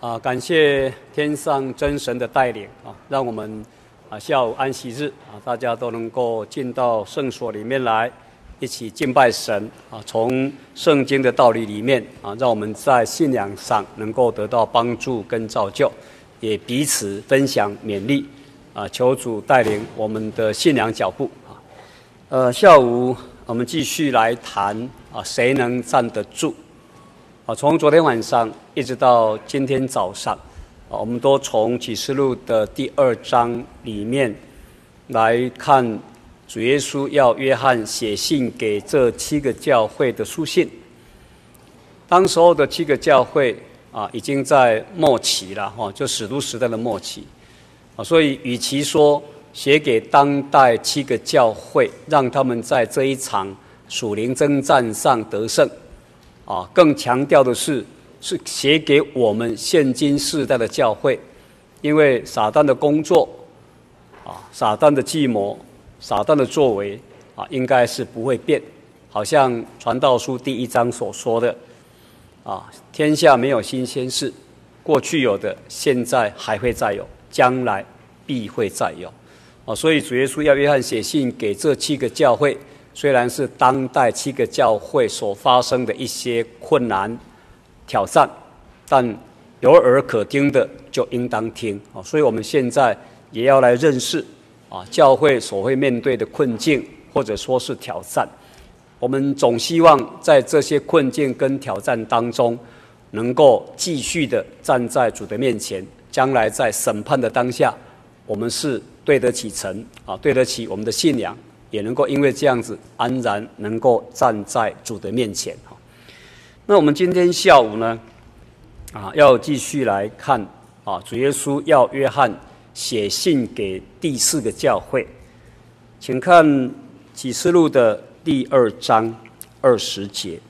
啊，感谢天上真神的带领啊，让我们啊下午安息日啊，大家都能够进到圣所里面来，一起敬拜神啊。从圣经的道理里面啊，让我们在信仰上能够得到帮助跟造就，也彼此分享勉励啊。求主带领我们的信仰脚步啊。呃，下午我们继续来谈啊，谁能站得住？啊，从昨天晚上一直到今天早上，啊，我们都从启示录的第二章里面来看主耶稣要约翰写信给这七个教会的书信。当时候的七个教会啊，已经在末期了哈，就使徒时代的末期啊，所以与其说写给当代七个教会，让他们在这一场属灵争战上得胜。啊，更强调的是，是写给我们现今世代的教会，因为撒旦的工作，啊，撒旦的计谋，撒旦的作为，啊，应该是不会变。好像传道书第一章所说的，啊，天下没有新鲜事，过去有的，现在还会再有，将来必会再有。啊，所以主耶稣要约翰写信给这七个教会。虽然是当代七个教会所发生的一些困难挑战，但有耳可听的就应当听啊！所以我们现在也要来认识啊，教会所会面对的困境或者说是挑战。我们总希望在这些困境跟挑战当中，能够继续的站在主的面前，将来在审判的当下，我们是对得起神啊，对得起我们的信仰。也能够因为这样子安然能够站在主的面前哈。那我们今天下午呢，啊，要继续来看啊，主耶稣要约翰写信给第四个教会，请看启示录的第二章二十节。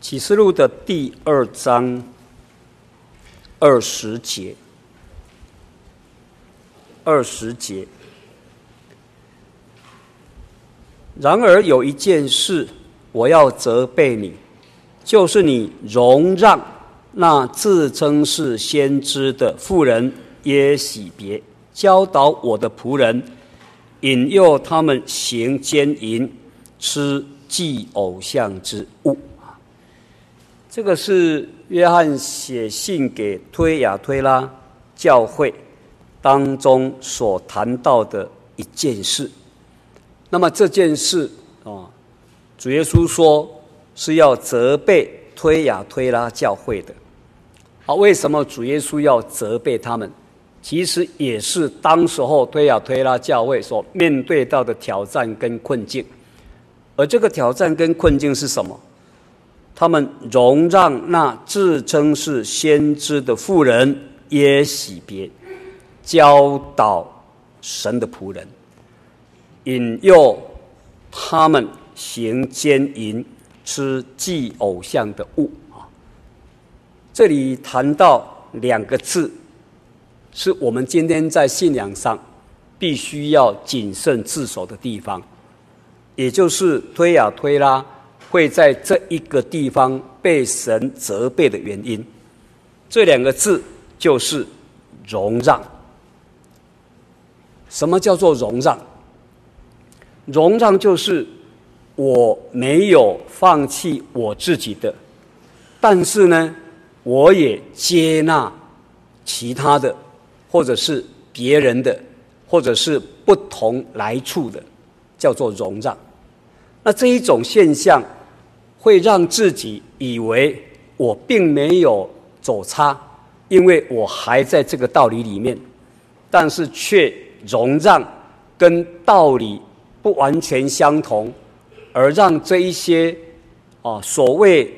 启示录的第二章二十节。二十节。然而有一件事，我要责备你，就是你容让那自称是先知的妇人耶洗别教导我的仆人，引诱他们行奸淫，吃祭偶像之物。这个是约翰写信给推雅推拉教会。当中所谈到的一件事，那么这件事啊，主耶稣说是要责备推雅推拉教会的。啊，为什么主耶稣要责备他们？其实也是当时候推雅推拉教会所面对到的挑战跟困境。而这个挑战跟困境是什么？他们容让那自称是先知的妇人耶洗别。教导神的仆人，引诱他们行奸淫、吃祭偶像的物啊。这里谈到两个字，是我们今天在信仰上必须要谨慎自守的地方，也就是推啊推拉会在这一个地方被神责备的原因。这两个字就是容让。什么叫做容让？容让就是我没有放弃我自己的，但是呢，我也接纳其他的，或者是别人的，或者是不同来处的，叫做容让。那这一种现象会让自己以为我并没有走差，因为我还在这个道理里面，但是却。容让跟道理不完全相同，而让这一些啊所谓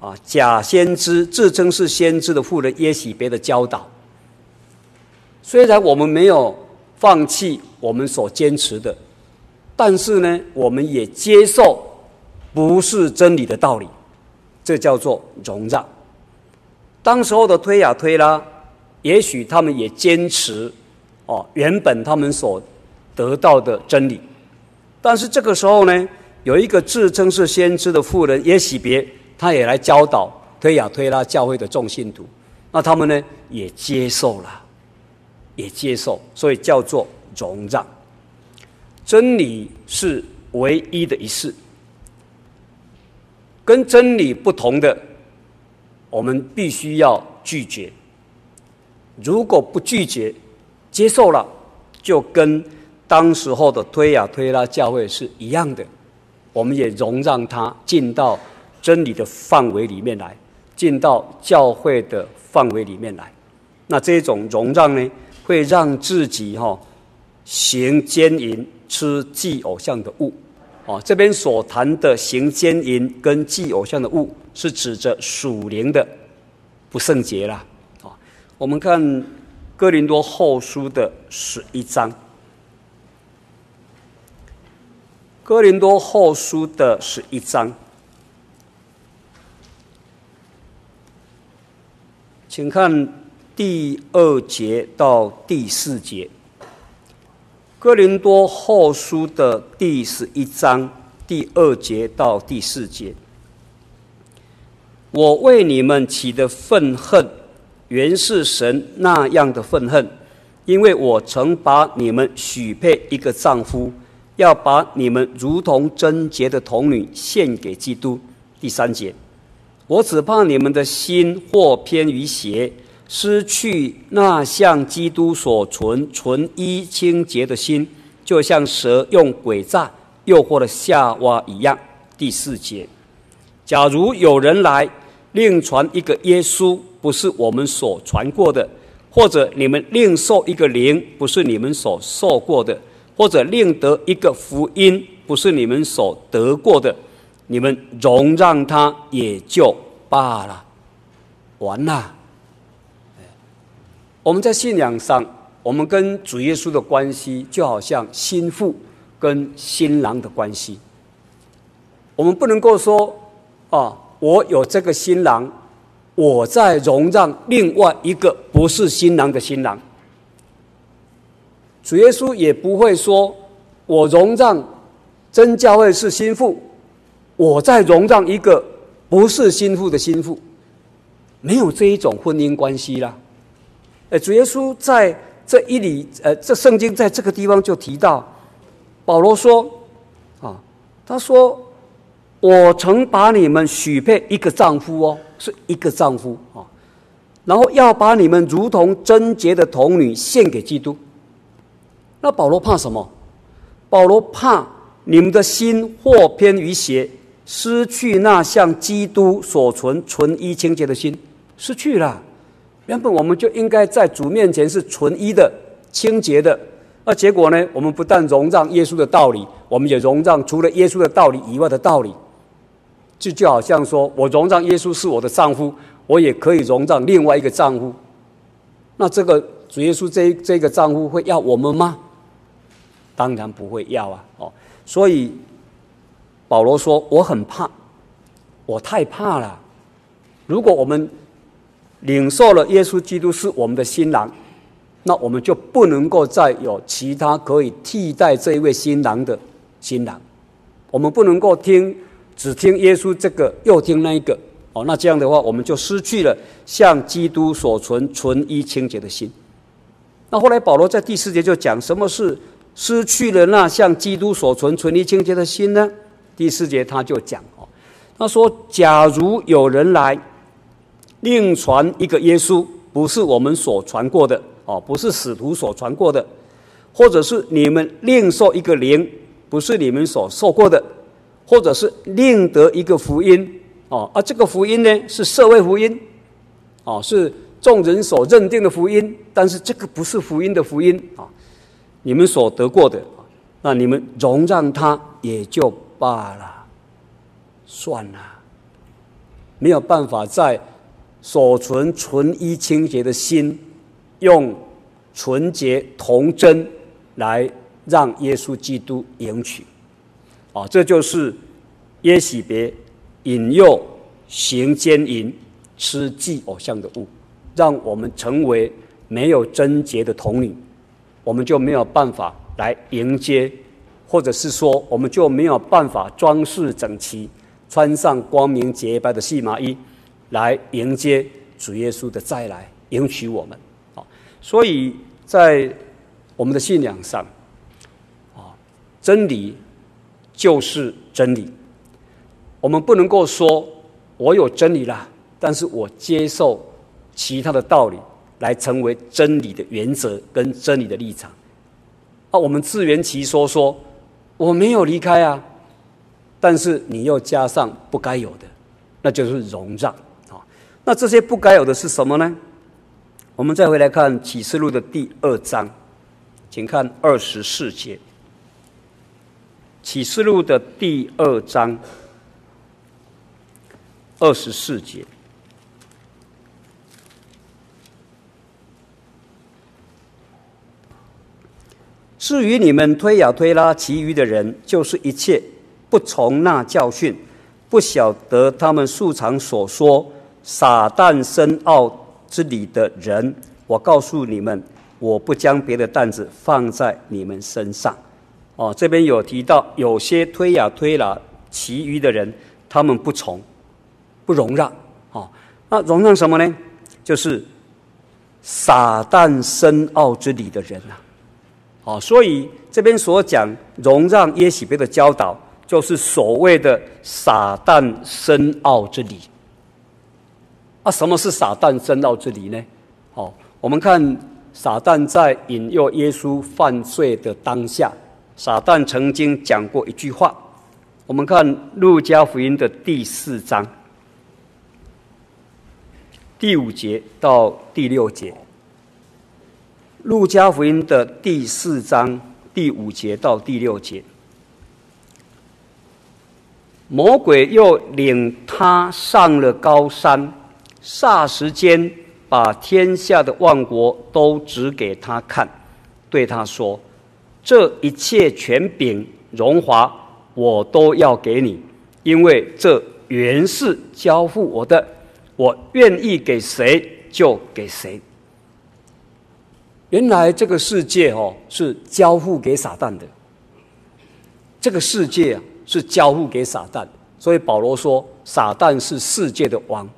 啊假先知自称是先知的妇人耶洗别的教导，虽然我们没有放弃我们所坚持的，但是呢，我们也接受不是真理的道理，这叫做容让。当时候的推雅推拉，也许他们也坚持。哦，原本他们所得到的真理，但是这个时候呢，有一个自称是先知的妇人耶洗别，他也来教导推雅推拉教会的众信徒，那他们呢也接受了，也接受，所以叫做容让。真理是唯一的一事，跟真理不同的，我们必须要拒绝。如果不拒绝，接受了，就跟当时候的推雅推拉教会是一样的，我们也容让他进到真理的范围里面来。进到教会的范围里面来，那这种容让呢，会让自己哈、哦、行奸淫、吃祭偶像的物，哦，这边所谈的行奸淫跟祭偶像的物，是指着属灵的不圣洁啦。啊、哦，我们看哥林多后书的十一章，哥林多后书的十一章。请看第二节到第四节，《哥林多后书》的第十一章第二节到第四节。我为你们起的愤恨，原是神那样的愤恨，因为我曾把你们许配一个丈夫，要把你们如同贞洁的童女献给基督。第三节。我只怕你们的心或偏于邪，失去那像基督所存纯一清洁的心，就像蛇用诡诈诱惑了夏娃一样。第四节，假如有人来另传一个耶稣，不是我们所传过的；或者你们另受一个灵，不是你们所受过的；或者另得一个福音，不是你们所得过的。你们容让他也就罢了，完了。我们在信仰上，我们跟主耶稣的关系就好像新妇跟新郎的关系。我们不能够说啊，我有这个新郎，我在容让另外一个不是新郎的新郎。主耶稣也不会说，我容让真教会是新妇。我在容让一个不是新妇的新妇，没有这一种婚姻关系啦。呃，主耶稣在这一里，呃，这圣经在这个地方就提到，保罗说，啊，他说，我曾把你们许配一个丈夫哦，是一个丈夫啊，然后要把你们如同贞洁的童女献给基督。那保罗怕什么？保罗怕你们的心或偏于邪。失去那像基督所存纯一清洁的心，失去了。原本我们就应该在主面前是纯一的、清洁的。那结果呢？我们不但容让耶稣的道理，我们也容让除了耶稣的道理以外的道理。就就好像说，我容让耶稣是我的丈夫，我也可以容让另外一个丈夫。那这个主耶稣这这个丈夫会要我们吗？当然不会要啊！哦，所以。保罗说：“我很怕，我太怕了。如果我们领受了耶稣基督是我们的新郎，那我们就不能够再有其他可以替代这一位新郎的新郎。我们不能够听只听耶稣这个，又听那一个。哦，那这样的话，我们就失去了向基督所存纯一清洁的心。那后来保罗在第四节就讲，什么是失去了那像基督所存纯一清洁的心呢？”第四节他就讲哦，他说：“假如有人来另传一个耶稣，不是我们所传过的哦，不是使徒所传过的，或者是你们另受一个灵，不是你们所受过的，或者是另得一个福音。哦，而这个福音呢是社会福音。哦，是众人所认定的福音，但是这个不是福音的福音。啊，你们所得过的，那你们容让他也就。”罢了，算了，没有办法在所存纯一清洁的心，用纯洁童贞来让耶稣基督迎娶，啊，这就是耶洗别引诱行奸淫、吃祭偶像的物，让我们成为没有贞洁的童女，我们就没有办法来迎接。或者是说，我们就没有办法装饰整齐，穿上光明洁白的细麻衣，来迎接主耶稣的再来，迎娶我们。啊，所以在我们的信仰上，啊，真理就是真理。我们不能够说我有真理了，但是我接受其他的道理来成为真理的原则跟真理的立场。啊，我们自圆其说说我没有离开啊，但是你又加上不该有的，那就是容让啊。那这些不该有的是什么呢？我们再回来看启示录的第二章，请看二十四节。启示录的第二章。二十四节。至于你们推呀推拉其余的人，就是一切不从那教训、不晓得他们素常所说撒旦深奥之理的人，我告诉你们，我不将别的担子放在你们身上。哦，这边有提到有些推呀推拉其余的人，他们不从。不容让，哦，那容让什么呢？就是撒旦深奥之理的人呐，哦，所以这边所讲容让耶洗别的教导，就是所谓的撒旦深奥之理。啊，什么是撒旦深奥之理呢？哦，我们看撒旦在引诱耶稣犯罪的当下，撒旦曾经讲过一句话。我们看路加福音的第四章。第五节到第六节，《路加福音》的第四章第五节到第六节，魔鬼又领他上了高山，霎时间把天下的万国都指给他看，对他说：“这一切权柄荣华，我都要给你，因为这原是交付我的。”我愿意给谁就给谁。原来这个世界哦是交付给撒旦的，这个世界啊是交付给撒旦，所以保罗说撒旦是世界的王，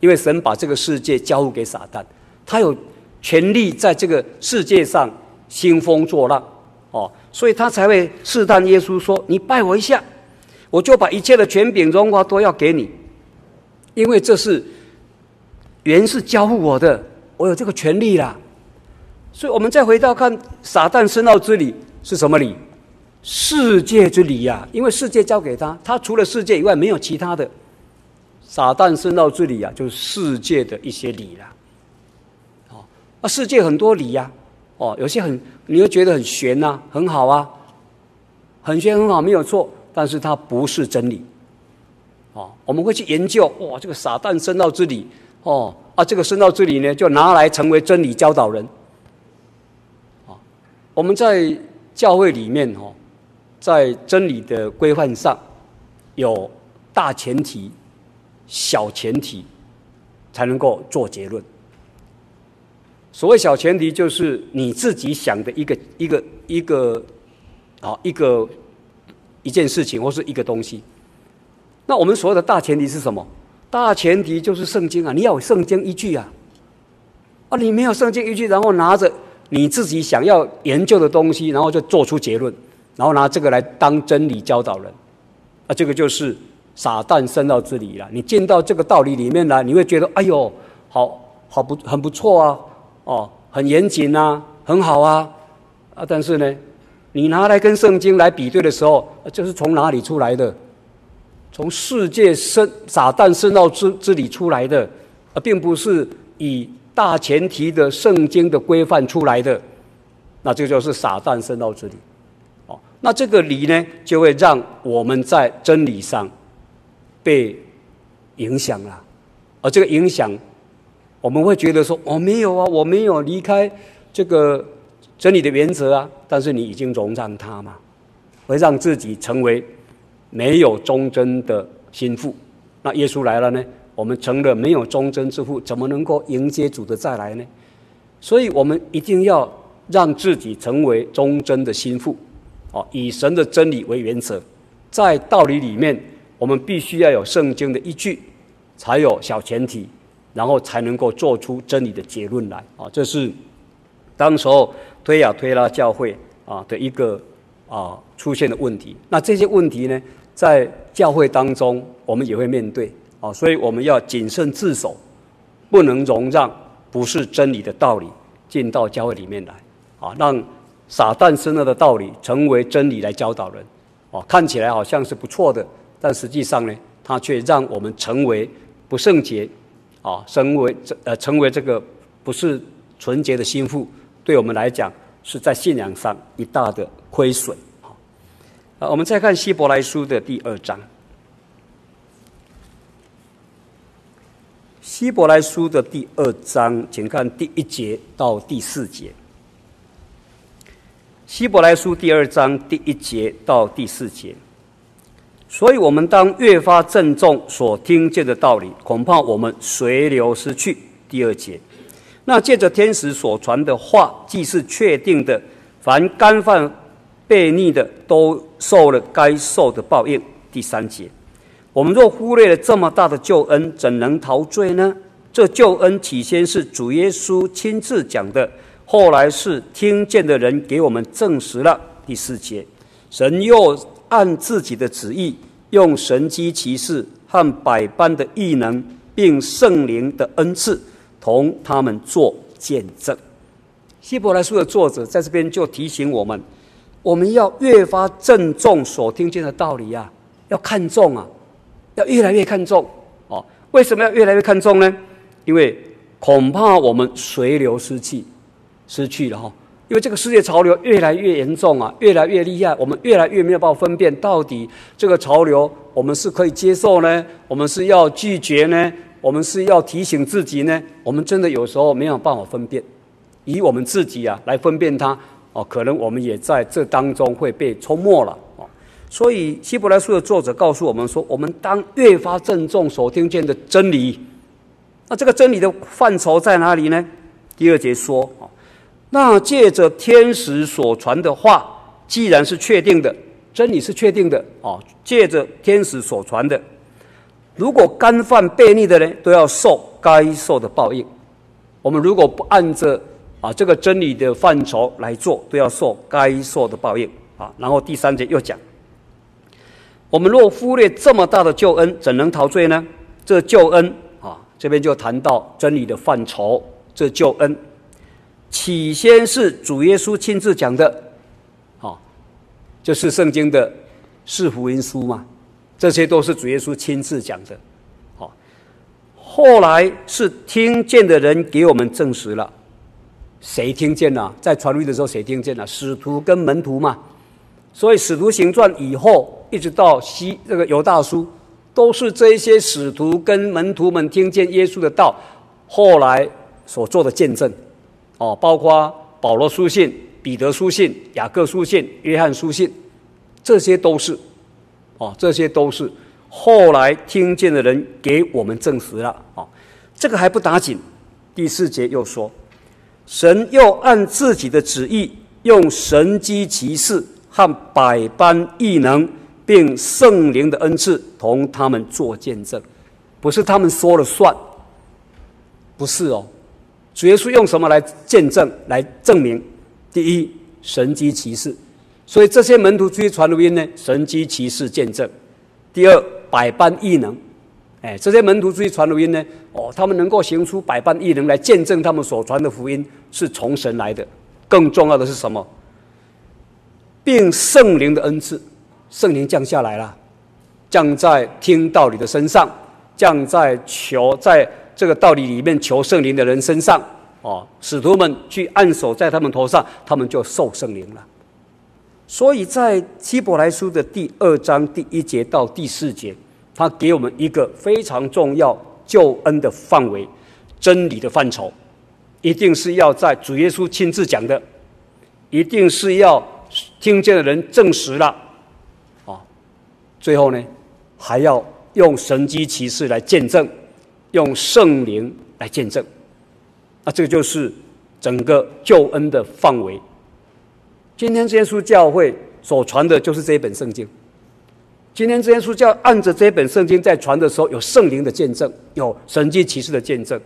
因为神把这个世界交付给撒旦，他有权利在这个世界上兴风作浪哦，所以他才会试探耶稣说：“你拜我一下，我就把一切的权柄荣华都要给你。”因为这是原是交付我的，我有这个权利啦。所以，我们再回到看撒旦深奥之理是什么理？世界之理呀、啊。因为世界交给他，他除了世界以外没有其他的。撒旦深奥之理啊，就是世界的一些理啦。哦，啊，世界很多理呀、哦，有些很你会觉得很玄呐、啊，很好啊，很玄很好，没有错，但是它不是真理。哦，我们会去研究哇，这个撒旦深奥之理哦啊，这个深奥之理呢，就拿来成为真理教导人。啊，我们在教会里面哦，在真理的规范上有大前提、小前提，才能够做结论。所谓小前提，就是你自己想的一个一个一个啊一个一件事情或是一个东西。那我们所有的大前提是什么？大前提就是圣经啊！你要有圣经依据啊！啊，你没有圣经依据，然后拿着你自己想要研究的东西，然后就做出结论，然后拿这个来当真理教导人，啊，这个就是撒旦深奥之理了。你进到这个道理里面来，你会觉得哎呦，好好不很不错啊，哦，很严谨啊，很好啊，啊，但是呢，你拿来跟圣经来比对的时候，就是从哪里出来的？从世界深撒旦深奥之之里出来的，而并不是以大前提的圣经的规范出来的，那这就是撒旦深奥之里。哦，那这个理呢，就会让我们在真理上被影响了，而这个影响，我们会觉得说，我、没有啊，我没有离开这个真理的原则啊，但是你已经容让它嘛，会让自己成为。没有忠贞的心腹，那耶稣来了呢？我们成了没有忠贞之父，怎么能够迎接主的再来呢？所以我们一定要让自己成为忠贞的心腹，哦，以神的真理为原则，在道理里面，我们必须要有圣经的依据，才有小前提，然后才能够做出真理的结论来啊！这是当时候推亚推拉教会啊的一个啊出现的问题。那这些问题呢，在教会当中我们也会面对啊，所以我们要谨慎自守，不能容让不是真理的道理进到教会里面来啊，让撒旦生了的道理成为真理来教导人。哦，看起来好像是不错的，但实际上呢，它却让我们成为不圣洁，啊，成为这呃成为这个不是纯洁的心腹，对我们来讲是在信仰上一大的亏损。好，啊，我们再看希伯来书的第二章，希伯来书的第二章，请看第一节到第四节。希伯来书第二章第一节到第四节，所以我们当越发郑重所听见的道理，恐怕我们随流失去。第二节，那借着天使所传的话，既是确定的，凡干犯悖逆的，都受了该受的报应。第三节，我们若忽略了这么大的救恩，怎能逃罪呢？这救恩起先是主耶稣亲自讲的。后来是听见的人给我们证实了。第四节，神又按自己的旨意，用神迹奇事和百般的异能，并圣灵的恩赐，同他们做见证。希伯来书的作者在这边就提醒我们，我们要越发郑重所听见的道理啊，要看重啊，要越来越看重哦。为什么要越来越看重呢？因为恐怕我们随流失去。失去了哈，因为这个世界潮流越来越严重啊，越来越厉害，我们越来越没有办法分辨到底这个潮流我们是可以接受呢，我们是要拒绝呢，我们是要提醒自己呢？我们真的有时候没有办法分辨，以我们自己啊来分辨它哦，可能我们也在这当中会被冲没了哦。所以希伯来书的作者告诉我们说，我们当越发郑重所听见的真理。那这个真理的范畴在哪里呢？第二节说。那借着天使所传的话，既然是确定的，真理是确定的哦。借着天使所传的，如果干犯悖逆的人，都要受该受的报应。我们如果不按着啊这个真理的范畴来做，都要受该受的报应啊。然后第三节又讲，我们若忽略这么大的救恩，怎能逃罪呢？这救恩啊，这边就谈到真理的范畴，这救恩。起先是主耶稣亲自讲的，好，就是圣经的四福音书嘛，这些都是主耶稣亲自讲的，好，后来是听见的人给我们证实了，谁听见了？在传福音的时候谁听见了？使徒跟门徒嘛，所以使徒行传以后一直到西这个犹大书，都是这些使徒跟门徒们听见耶稣的道，后来所做的见证。哦，包括保罗书信、彼得书信、雅各书信、约翰书信，这些都是，哦，这些都是后来听见的人给我们证实了。哦，这个还不打紧，第四节又说，神又按自己的旨意，用神迹奇事和百般异能，并圣灵的恩赐，同他们做见证，不是他们说了算，不是哦。主耶稣用什么来见证、来证明？第一，神迹奇事，所以这些门徒出去传福音呢，神迹奇事见证。第二，百般异能，哎，这些门徒出去传福音呢，哦，他们能够行出百般异能来见证他们所传的福音是从神来的。更重要的是什么？并圣灵的恩赐，圣灵降下来了，降在听道理的身上，降在求在。这个道理里面求圣灵的人身上，哦，使徒们去按手在他们头上，他们就受圣灵了。所以在希伯来书的第二章第一节到第四节，他给我们一个非常重要救恩的范围，真理的范畴，一定是要在主耶稣亲自讲的，一定是要听见的人证实了，啊，最后呢，还要用神迹奇事来见证。用圣灵来见证，啊，这个就是整个救恩的范围。今天这耶稣教会所传的就是这一本圣经，今天这些书教按着这一本圣经在传的时候，有圣灵的见证，有神迹奇事的见证，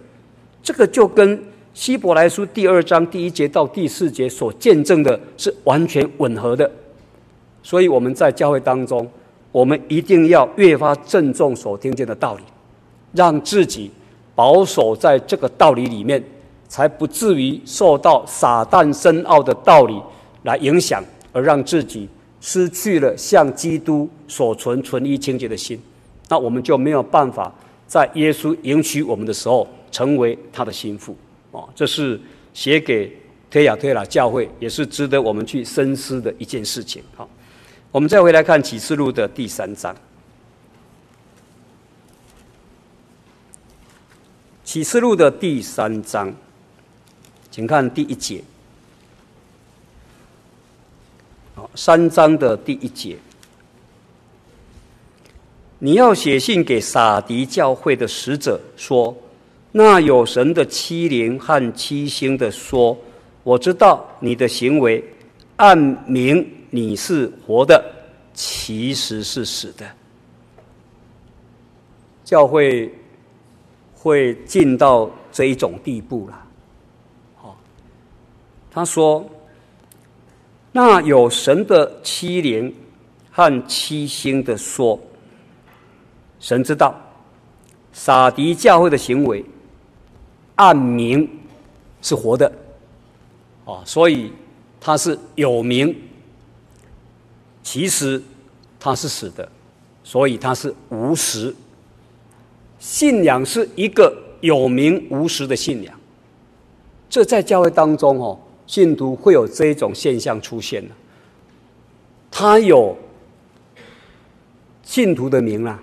这个就跟希伯来书第二章第一节到第四节所见证的是完全吻合的。所以我们在教会当中，我们一定要越发郑重所听见的道理，让自己保守在这个道理里面，才不至于受到撒旦深奥的道理来影响，而让自己失去了向基督所存纯一清洁的心。那我们就没有办法在耶稣迎娶我们的时候成为他的心腹。哦，这是写给推雅推喇教会，也是值得我们去深思的一件事情。好。我们再回来看启示录的第三章。启示录的第三章，请看第一节。好，三章的第一节，你要写信给撒狄教会的使者说：那有神的七灵和七星的说，我知道你的行为，暗明。你是活的，其实是死的。教会会进到这一种地步了。好，他说：“那有神的欺凌和欺心的说，神知道撒迪教会的行为，暗明是活的。啊，所以他是有名。”其实他是死的，所以他是无实。信仰是一个有名无实的信仰。这在教会当中哦，信徒会有这一种现象出现的。他有信徒的名啊，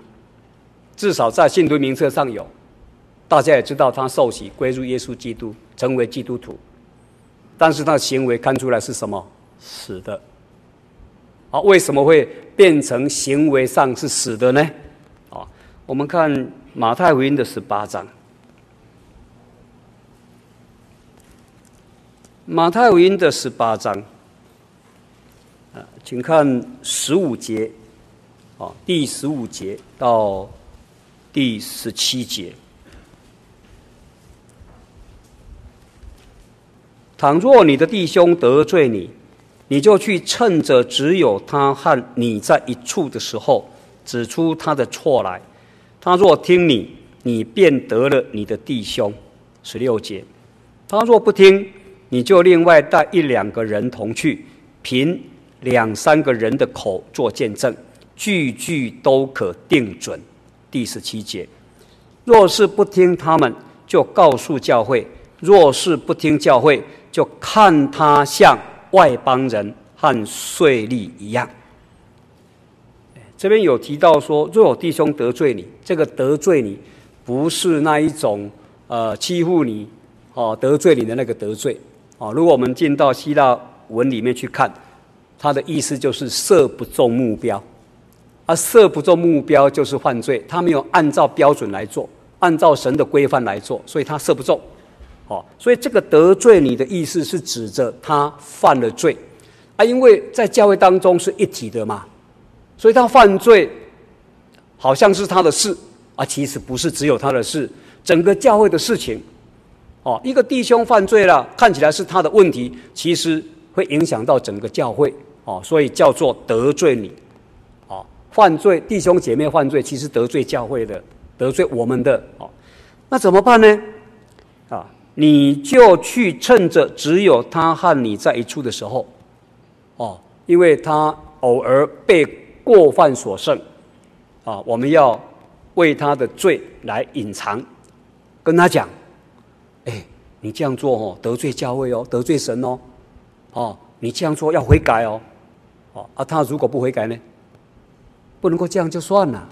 至少在信徒名册上有，大家也知道他受洗归入耶稣基督，成为基督徒。但是他的行为看出来是什么？死的。啊，为什么会变成行为上是死的呢？啊，我们看马太福音的十八章。马太福音的十八章，啊，请看十五节，啊，第十五节到第十七节。倘若你的弟兄得罪你，你就去趁着只有他和你在一处的时候，指出他的错来。他若听你，你便得了你的弟兄。十六节，他若不听，你就另外带一两个人同去，凭两三个人的口做见证，句句都可定准。第十七节，若是不听他们，就告诉教会；若是不听教会，就看他像。外邦人和税吏一样。这边有提到说，若有弟兄得罪你，这个得罪你，不是那一种呃欺负你哦得罪你的那个得罪哦。如果我们进到希腊文里面去看，它的意思就是射不中目标，而射不中目标就是犯罪，他没有按照标准来做，按照神的规范来做，所以他射不中。哦，所以这个得罪你的意思是指着他犯了罪，啊，因为在教会当中是一体的嘛，所以他犯罪好像是他的事，啊，其实不是只有他的事，整个教会的事情。哦，一个弟兄犯罪了，看起来是他的问题，其实会影响到整个教会。哦，所以叫做得罪你。哦，犯罪弟兄姐妹犯罪，其实得罪教会的，得罪我们的。哦，那怎么办呢？啊？你就去趁着只有他和你在一处的时候，哦，因为他偶尔被过犯所胜，啊，我们要为他的罪来隐藏，跟他讲，哎，你这样做哦，得罪教会哦，得罪神哦，哦，你这样做要悔改哦，哦，啊，他如果不悔改呢，不能够这样就算了，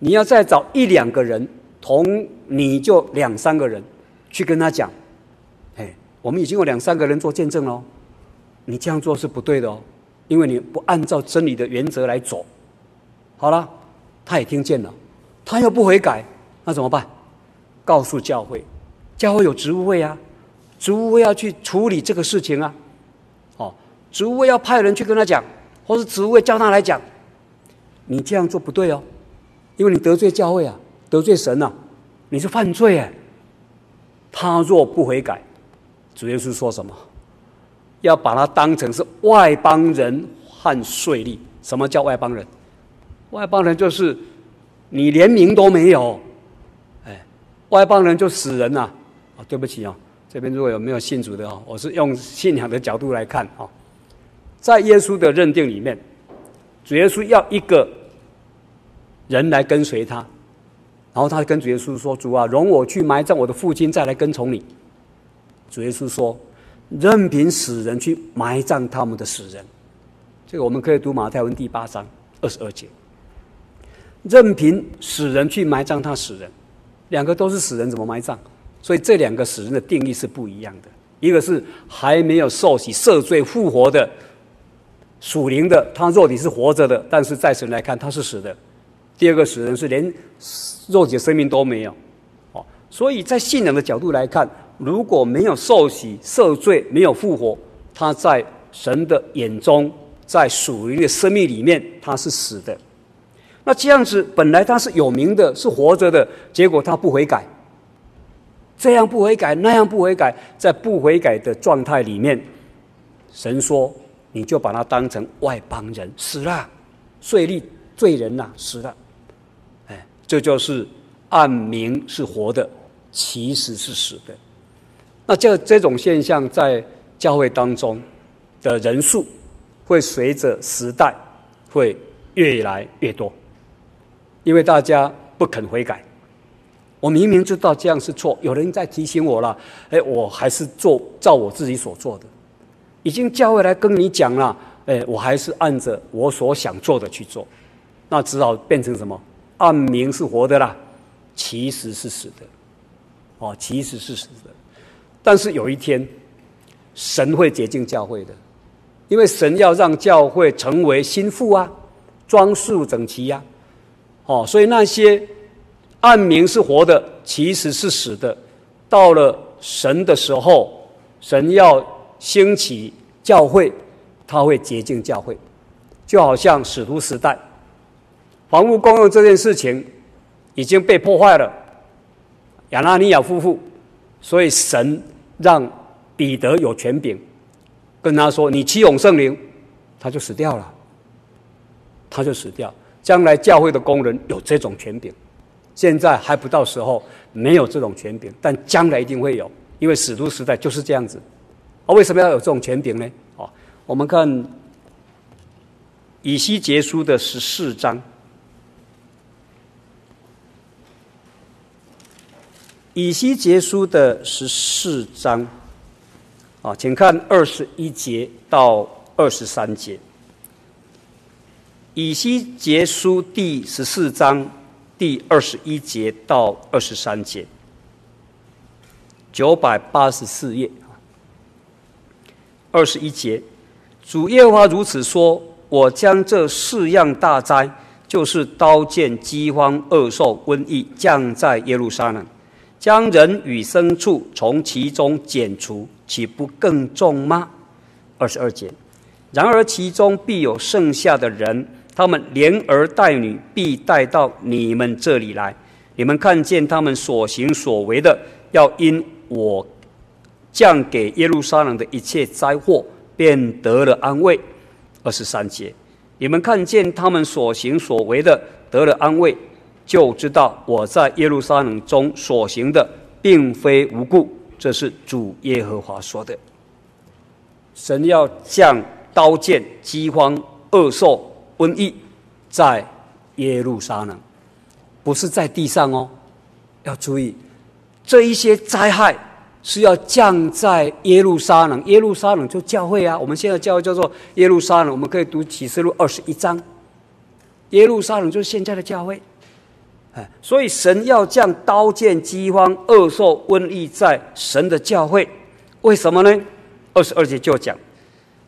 你要再找一两个人，同你就两三个人。去跟他讲，哎，我们已经有两三个人做见证了，你这样做是不对的哦，因为你不按照真理的原则来走。好了，他也听见了，他又不悔改，那怎么办？告诉教会，教会有职务会啊，职务会要去处理这个事情啊。哦，职务会要派人去跟他讲，或是职务会叫他来讲。你这样做不对哦，因为你得罪教会啊，得罪神啊，你是犯罪哎。他若不悔改，主耶稣说什么？要把他当成是外邦人和税吏。什么叫外邦人？外邦人就是你连名都没有，哎，外邦人就死人呐！啊，对不起啊，这边如果有没有信主的哦，我是用信仰的角度来看啊，在耶稣的认定里面，主耶稣要一个人来跟随他。然后他跟主耶稣说：“主啊，容我去埋葬我的父亲，再来跟从你。”主耶稣说：“任凭死人去埋葬他们的死人。”这个我们可以读马太文第八章二十二节。任凭死人去埋葬他死人，两个都是死人，怎么埋葬？所以这两个死人的定义是不一样的。一个是还没有受洗赦罪复活的属灵的，他肉体是活着的，但是在神来看他是死的。第二个死人是连肉体的生命都没有，哦，所以在信仰的角度来看，如果没有受洗受罪，没有复活，他在神的眼中，在属灵的生命里面，他是死的。那这样子，本来他是有名的，是活着的，结果他不悔改，这样不悔改，那样不悔改，在不悔改的状态里面，神说，你就把他当成外邦人，死了，税吏罪人呐、死了。哎这就是暗明是活的，其实是死的。那这这种现象在教会当中的人数，会随着时代会越来越多，因为大家不肯悔改。我明明知道这样是错，有人在提醒我了，哎，我还是做照我自己所做的。已经教会来跟你讲了，哎，我还是按着我所想做的去做，那只好变成什么？暗明是活的啦，其实是死的，哦，其实是死的。但是有一天，神会洁净教会的，因为神要让教会成为新妇啊，装束整齐呀，哦，所以那些暗明是活的，其实是死的。到了神的时候，神要兴起教会，他会洁净教会，就好像使徒时代。房屋公用这件事情已经被破坏了，亚拿尼亚夫妇，所以神让彼得有权柄，跟他说：“你欺哄圣灵，他就死掉了，他就死掉。将来教会的工人有这种权柄，现在还不到时候，没有这种权柄，但将来一定会有，因为使徒时代就是这样子。啊，为什么要有这种权柄呢？啊，我们看以西结书的十四章。以西结书的十四章，啊，请看二十一节到二十三节。以西结书第十四章第二十一节到二十三节，九百八十四页。二十一节，主耶和华如此说：我将这四样大灾，就是刀剑、饥荒、恶兽、瘟疫，降在耶路撒冷。将人与牲畜从其中剪除，岂不更重吗？二十二节。然而其中必有剩下的人，他们连儿带女必带到你们这里来。你们看见他们所行所为的，要因我降给耶路撒冷的一切灾祸，便得了安慰。二十三节。你们看见他们所行所为的，得了安慰。就知道我在耶路撒冷中所行的并非无故，这是主耶和华说的。神要降刀剑、饥荒、恶兽、瘟疫在耶路撒冷，不是在地上哦。要注意，这一些灾害是要降在耶路撒冷。耶路撒冷就教会啊，我们现在教会叫做耶路撒冷。我们可以读启示录二十一章，耶路撒冷就是现在的教会。所以神要降刀剑、饥荒、恶兽、瘟疫在神的教会，为什么呢？二十二节就讲，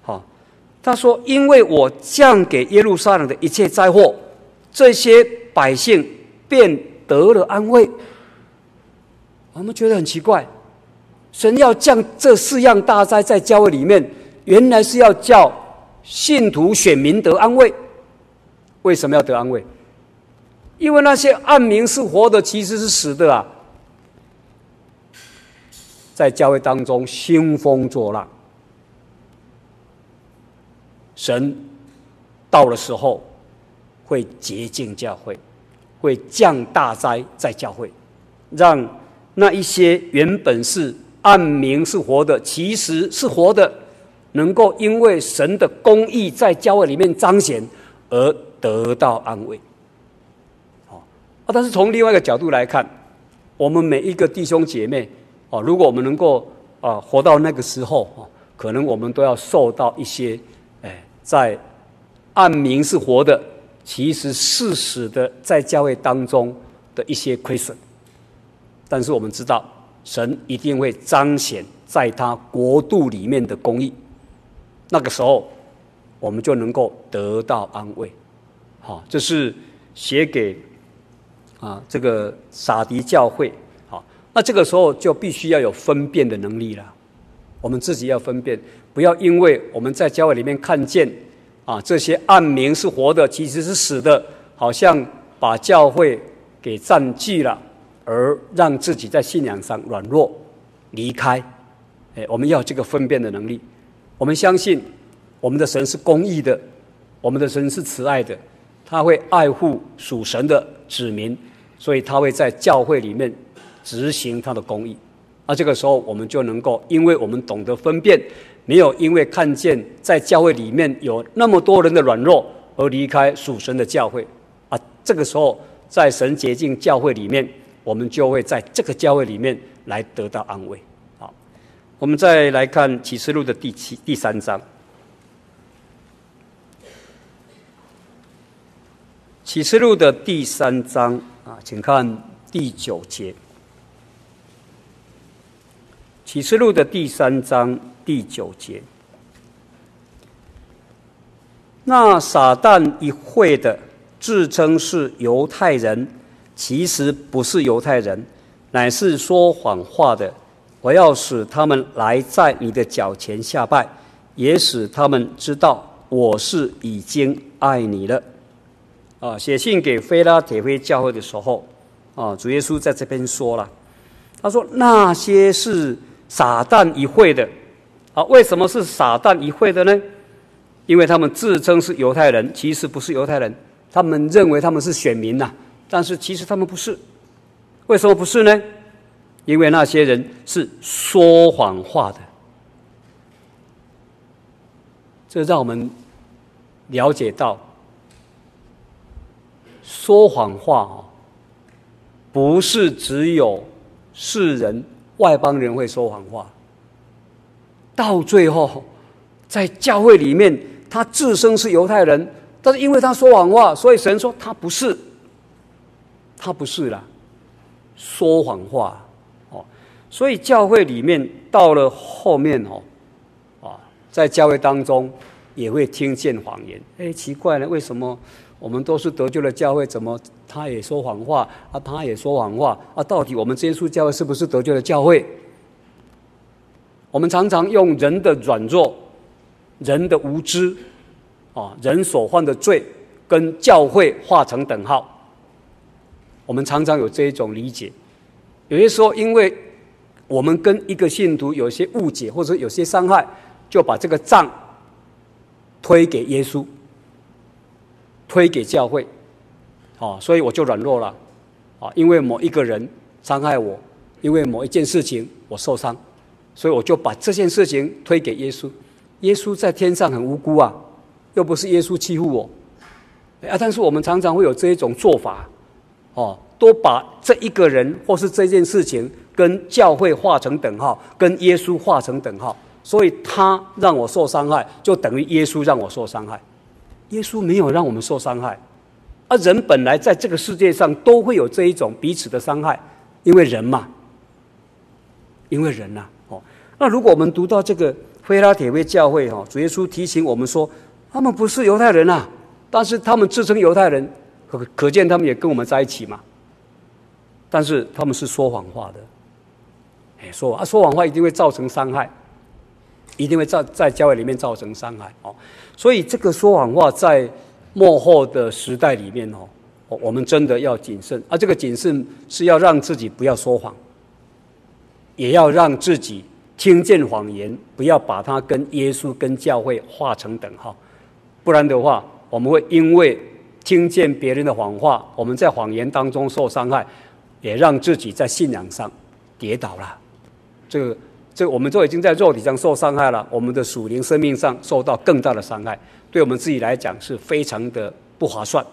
好，他说：“因为我降给耶路撒冷的一切灾祸，这些百姓便得了安慰。”我们觉得很奇怪，神要降这四样大灾在教会里面，原来是要叫信徒选民得安慰。为什么要得安慰？因为那些暗明是活的，其实是死的啊！在教会当中兴风作浪，神到了时候会洁净教会，会降大灾在教会，让那一些原本是暗明是活的，其实是活的，能够因为神的公义在教会里面彰显而得到安慰。啊，但是从另外一个角度来看，我们每一个弟兄姐妹，啊，如果我们能够啊活到那个时候啊，可能我们都要受到一些，哎，在暗明是活的，其实事实的，在教会当中的一些亏损。但是我们知道，神一定会彰显在他国度里面的公义，那个时候，我们就能够得到安慰。好，这是写给。啊，这个撒迪教会，好，那这个时候就必须要有分辨的能力了。我们自己要分辨，不要因为我们在教会里面看见啊，这些暗明是活的，其实是死的，好像把教会给占据了，而让自己在信仰上软弱离开。哎，我们要这个分辨的能力。我们相信我们的神是公义的，我们的神是慈爱的，他会爱护属神的子民，所以他会在教会里面执行他的公义。而这个时候，我们就能够，因为我们懂得分辨，没有因为看见在教会里面有那么多人的软弱而离开属神的教会。啊，这个时候在神洁净教会里面，我们就会在这个教会里面来得到安慰。好，我们再来看启示录的第七、第三章。启示录的第三章啊，请看第九节。启示录的第三章第九节，那撒旦一会的自称是犹太人，其实不是犹太人，乃是说谎话的。我要使他们来在你的脚前下拜，也使他们知道我是已经爱你了。啊，写信给菲拉铁非教会的时候，啊，主耶稣在这边说了，他说那些是撒旦一会的，啊，为什么是撒旦一会的呢？因为他们自称是犹太人，其实不是犹太人，他们认为他们是选民呐、但是其实他们不是。为什么不是呢？因为那些人是说谎话的，这让我们了解到。说谎话哦，不是只有世人、外邦人会说谎话。到最后，在教会里面，他自称是犹太人，但是因为他说谎话，所以神说他不是，他不是啦，说谎话哦。所以教会里面到了后面哦，啊，在教会当中也会听见谎言。哎，奇怪了，为什么？我们都是得救的教会，怎么他也说谎话啊？他也说谎话啊？到底我们接触教会是不是得救的教会？我们常常用人的软弱、人的无知啊、人所犯的罪，跟教会画成等号。我们常常有这一种理解。有些时候，因为我们跟一个信徒有些误解，或者有些伤害，就把这个账推给耶稣。推给教会，哦，所以我就软弱了，啊，因为某一个人伤害我，因为某一件事情我受伤，所以我就把这件事情推给耶稣。耶稣在天上很无辜啊，又不是耶稣欺负我，啊，但是我们常常会有这一种做法，哦，都把这一个人或是这件事情跟教会画成等号，跟耶稣画成等号，所以他让我受伤害，就等于耶稣让我受伤害。耶稣没有让我们受伤害，而人本来在这个世界上都会有这一种彼此的伤害，因为人嘛，因为人呐，哦，那如果我们读到这个非拉铁非教会哈，主耶稣提醒我们说，他们不是犹太人呐，但是他们自称犹太人，可可见他们也跟我们在一起嘛，但是他们是说谎话的，哎，说啊，说谎话一定会造成伤害。一定会造在教会里面造成伤害哦，所以这个说谎话在末后的时代里面哦，我们真的要谨慎。啊，这个谨慎是要让自己不要说谎，也要让自己听见谎言，不要把它跟耶稣、跟教会画成等号。不然的话，我们会因为听见别人的谎话，我们在谎言当中受伤害，也让自己在信仰上跌倒了。这个。这我们都已经在肉体上受伤害了，我们的属灵生命上受到更大的伤害，对我们自己来讲是非常的不划算，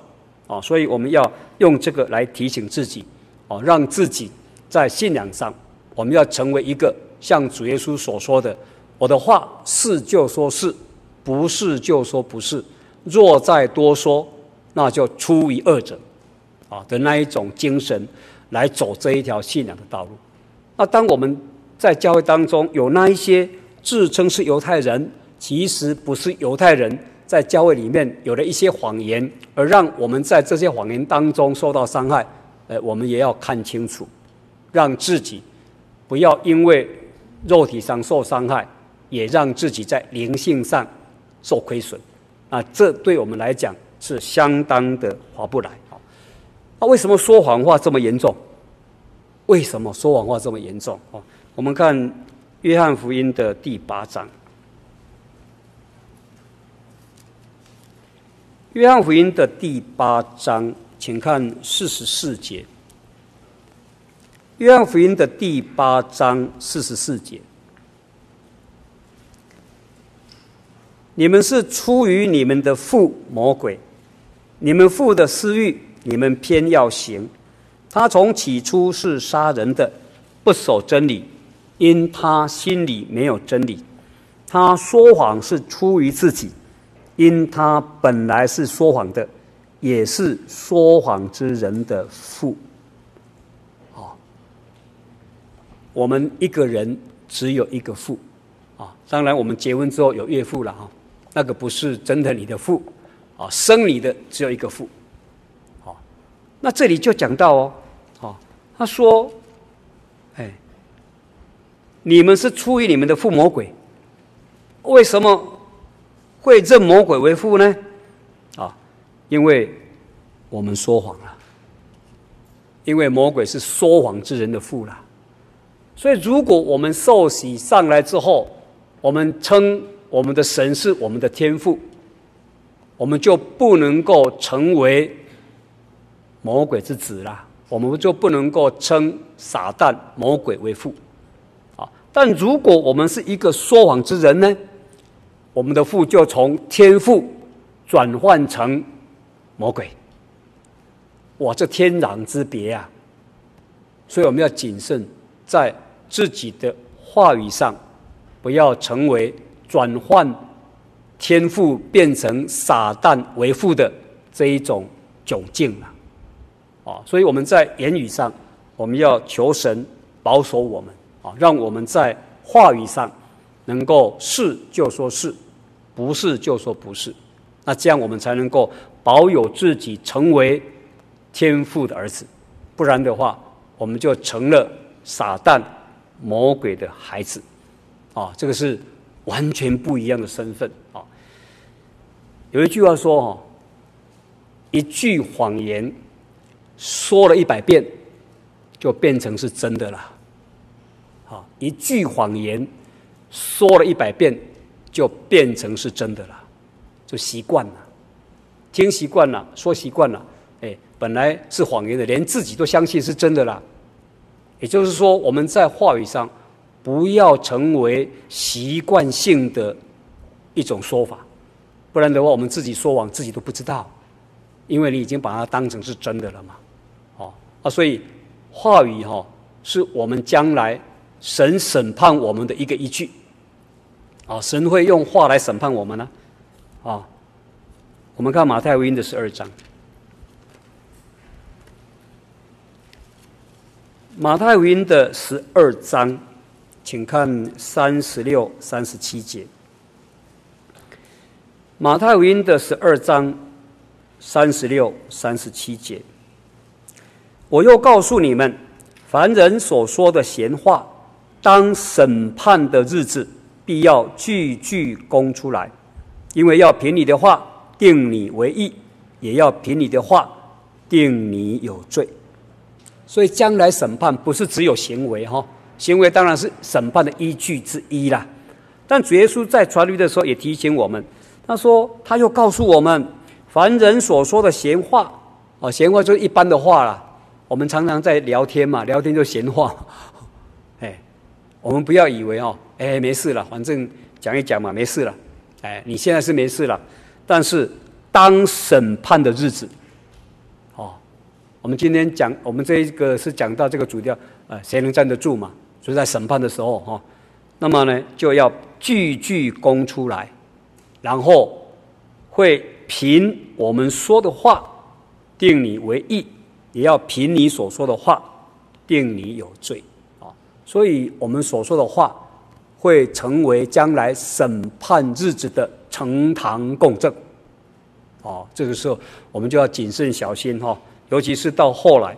啊，所以我们要用这个来提醒自己，啊，让自己在信仰上，我们要成为一个像主耶稣所说的：“我的话是就说是，不是就说不是，若再多说，那就出于恶者。”啊的那一种精神来走这一条信仰的道路。那当我们在教会当中有那一些自称是犹太人，其实不是犹太人，在教会里面有了一些谎言，而让我们在这些谎言当中受到伤害。呃，我们也要看清楚，让自己不要因为肉体上受伤害，也让自己在灵性上受亏损。啊，这对我们来讲是相当的划不来。那为什么说谎话这么严重？为什么说谎话这么严重？啊？我们看《约翰福音》的第八章，《约翰福音》的第八章，请看四十四节，《约翰福音》的第八章四十四节，你们是出于你们的父魔鬼，你们父的私欲，你们偏要行，他从起初是杀人的，不守真理。因他心里没有真理，他说谎是出于自己，因他本来是说谎的，也是说谎之人的父。啊，我们一个人只有一个父，啊，当然我们结婚之后有岳父了哈，那个不是真的你的父，啊，生你的只有一个父，好，那这里就讲到哦，啊，他说，哎。你们是出于你们的父魔鬼，为什么会认魔鬼为父呢？啊，因为我们说谎了，因为魔鬼是说谎之人的父了。所以，如果我们受洗上来之后，我们称我们的神是我们的天父，我们就不能够成为魔鬼之子了，我们就不能够称撒旦魔鬼为父。但如果我们是一个说谎之人呢？我们的父就从天父转换成魔鬼。哇，这天壤之别啊！所以我们要谨慎，在自己的话语上，不要成为转换天父变成撒旦为父的这一种窘境啊！啊，所以我们在言语上，我们要求神保守我们。啊，让我们在话语上能够是就说是，不是就说不是，那这样我们才能够保有自己成为天父的儿子，不然的话，我们就成了撒旦魔鬼的孩子，啊，这个是完全不一样的身份啊。有一句话说：“哈，一句谎言说了一百遍，就变成是真的了。”一句谎言说了一百遍，就变成是真的了，就习惯了，听习惯了，说习惯了，哎，本来是谎言的，连自己都相信是真的了。也就是说，我们在话语上不要成为习惯性的一种说法，不然的话，我们自己说谎自己都不知道，因为你已经把它当成是真的了嘛。哦啊，所以话语哈是我们将来。神审判我们的一个依据，啊，神会用话来审判我们呢，啊，我们看马太福音的十二章，马太福音的十二章，请看三十六、三十七节。马太福音的十二章三十六、三十七节，我又告诉你们，凡人所说的闲话。当审判的日子，必要句句供出来，因为要凭你的话定你为义，也要凭你的话定你有罪。所以将来审判不是只有行为哈，行为当然是审判的依据之一啦。但主耶稣在传律的时候也提醒我们，他说他又告诉我们，凡人所说的闲话，哦，闲话就是一般的话啦。我们常常在聊天嘛，聊天就闲话，我们不要以为哦，哎，没事了，反正讲一讲嘛，没事了。哎，你现在是没事了，但是当审判的日子，哦，我们今天讲，我们这一个是讲到这个主调，呃，谁能站得住嘛？所以在审判的时候，哈、哦，那么呢，就要句句供出来，然后会凭我们说的话定你为义，也要凭你所说的话定你有罪，所以我们所说的话。会成为将来审判日子的呈堂供证，哦，这个时候我们就要谨慎小心哈，尤其是到后来，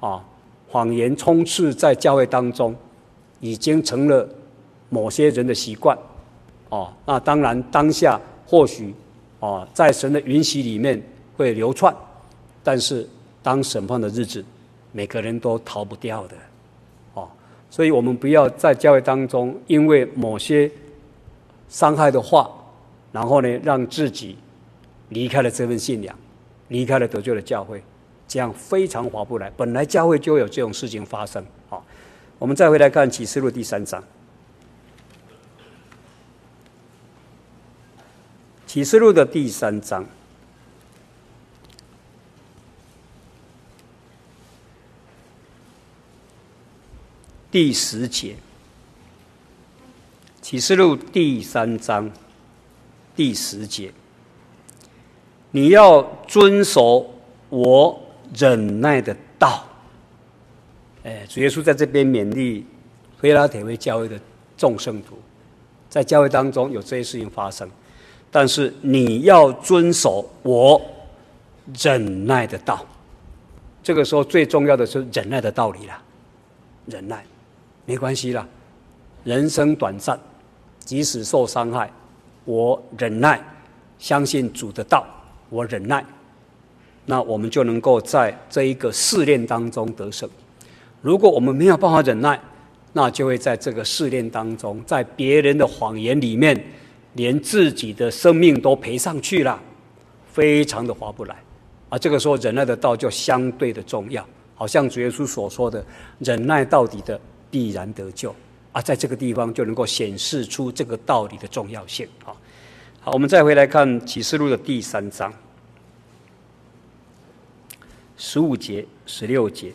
啊，谎言充斥在教会当中，已经成了某些人的习惯，哦，那当然当下或许，啊，在神的允许里面会流窜，但是当审判的日子，每个人都逃不掉的。所以我们不要在教会当中，因为某些伤害的话，然后呢，让自己离开了这份信仰，离开了得救的教会，这样非常划不来。本来教会就有这种事情发生。好，我们再回来看启示录第三章。启示录的第三章。第十节，启示录第三章第十节，你要遵守我忍耐的道。哎，主耶稣在这边勉励腓拉铁非教会的众圣徒，在教会当中有这些事情发生，但是你要遵守我忍耐的道。这个时候最重要的是忍耐的道理了，忍耐。没关系啦，人生短暂，即使受伤害，我忍耐，相信主的道，我忍耐，那我们就能够在这一个试炼当中得胜。如果我们没有办法忍耐，那就会在这个试炼当中，在别人的谎言里面，连自己的生命都赔上去了，非常的划不来。啊，这个时候忍耐的道就相对的重要，好像主耶稣所说的，忍耐到底的。必然得救啊！在这个地方就能够显示出这个道理的重要性啊！好，我们再回来看启示录的第三章十五节、十六节。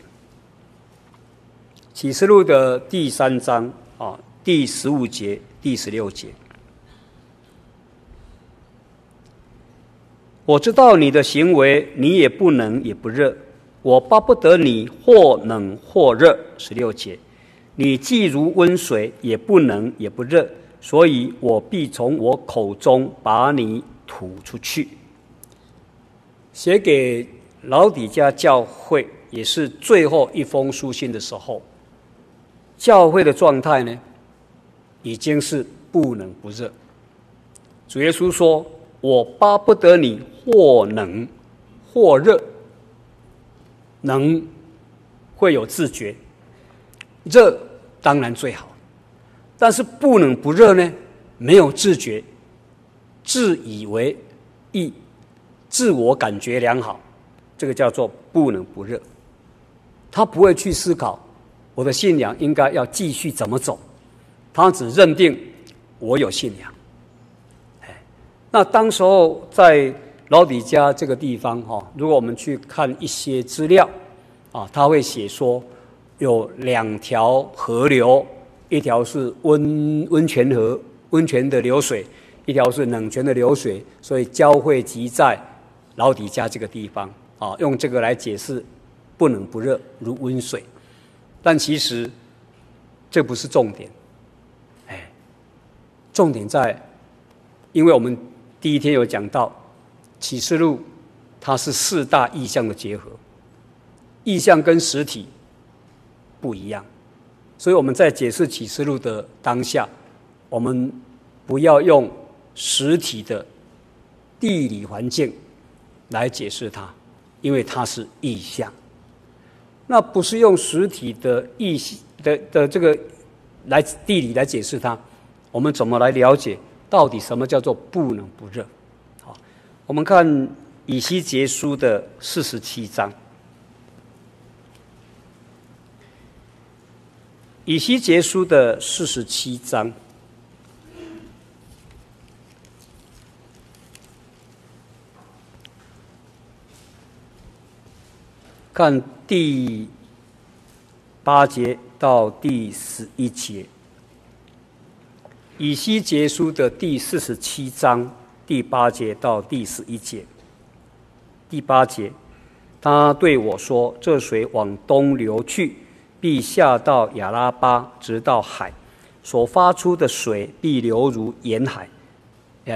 启示录的第三章啊，第十五节、第十六节。我知道你的行为，你也不冷也不热，我巴不得你或冷或热。十六节。你既如温水，也不冷也不热，所以我必从我口中把你吐出去。写给老底家教会，也是最后一封书信的时候，教会的状态呢，已经是不冷不热。主耶稣说：“我巴不得你或冷或热，能会有自觉。”热当然最好，但是不冷不热呢？没有自觉，自以为意，自我感觉良好，这个叫做不冷不热。他不会去思考我的信仰应该要继续怎么走，他只认定我有信仰。哎，那当时候在老底家这个地方哈，如果我们去看一些资料啊，他会写说。有两条河流，一条是温温泉河，温泉的流水；一条是冷泉的流水。所以交汇集在老底嘉这个地方啊，用这个来解释不冷不热如温水。但其实这不是重点，哎，重点在，因为我们第一天有讲到启示录，它是四大意象的结合，意象跟实体。不一样，所以我们在解释启示录的当下，我们不要用实体的地理环境来解释它，因为它是意象。那不是用实体的意的的这个来地理来解释它，我们怎么来了解到底什么叫做不冷不热？好，我们看以西结书的四十七章。以西结书的四十七章，看第八节到第十一节。以西结书的第四十七章第八节到第十一节。第八节，他对我说：“这水往东流去。”必下到亚拉巴，直到海，所发出的水必流入沿海，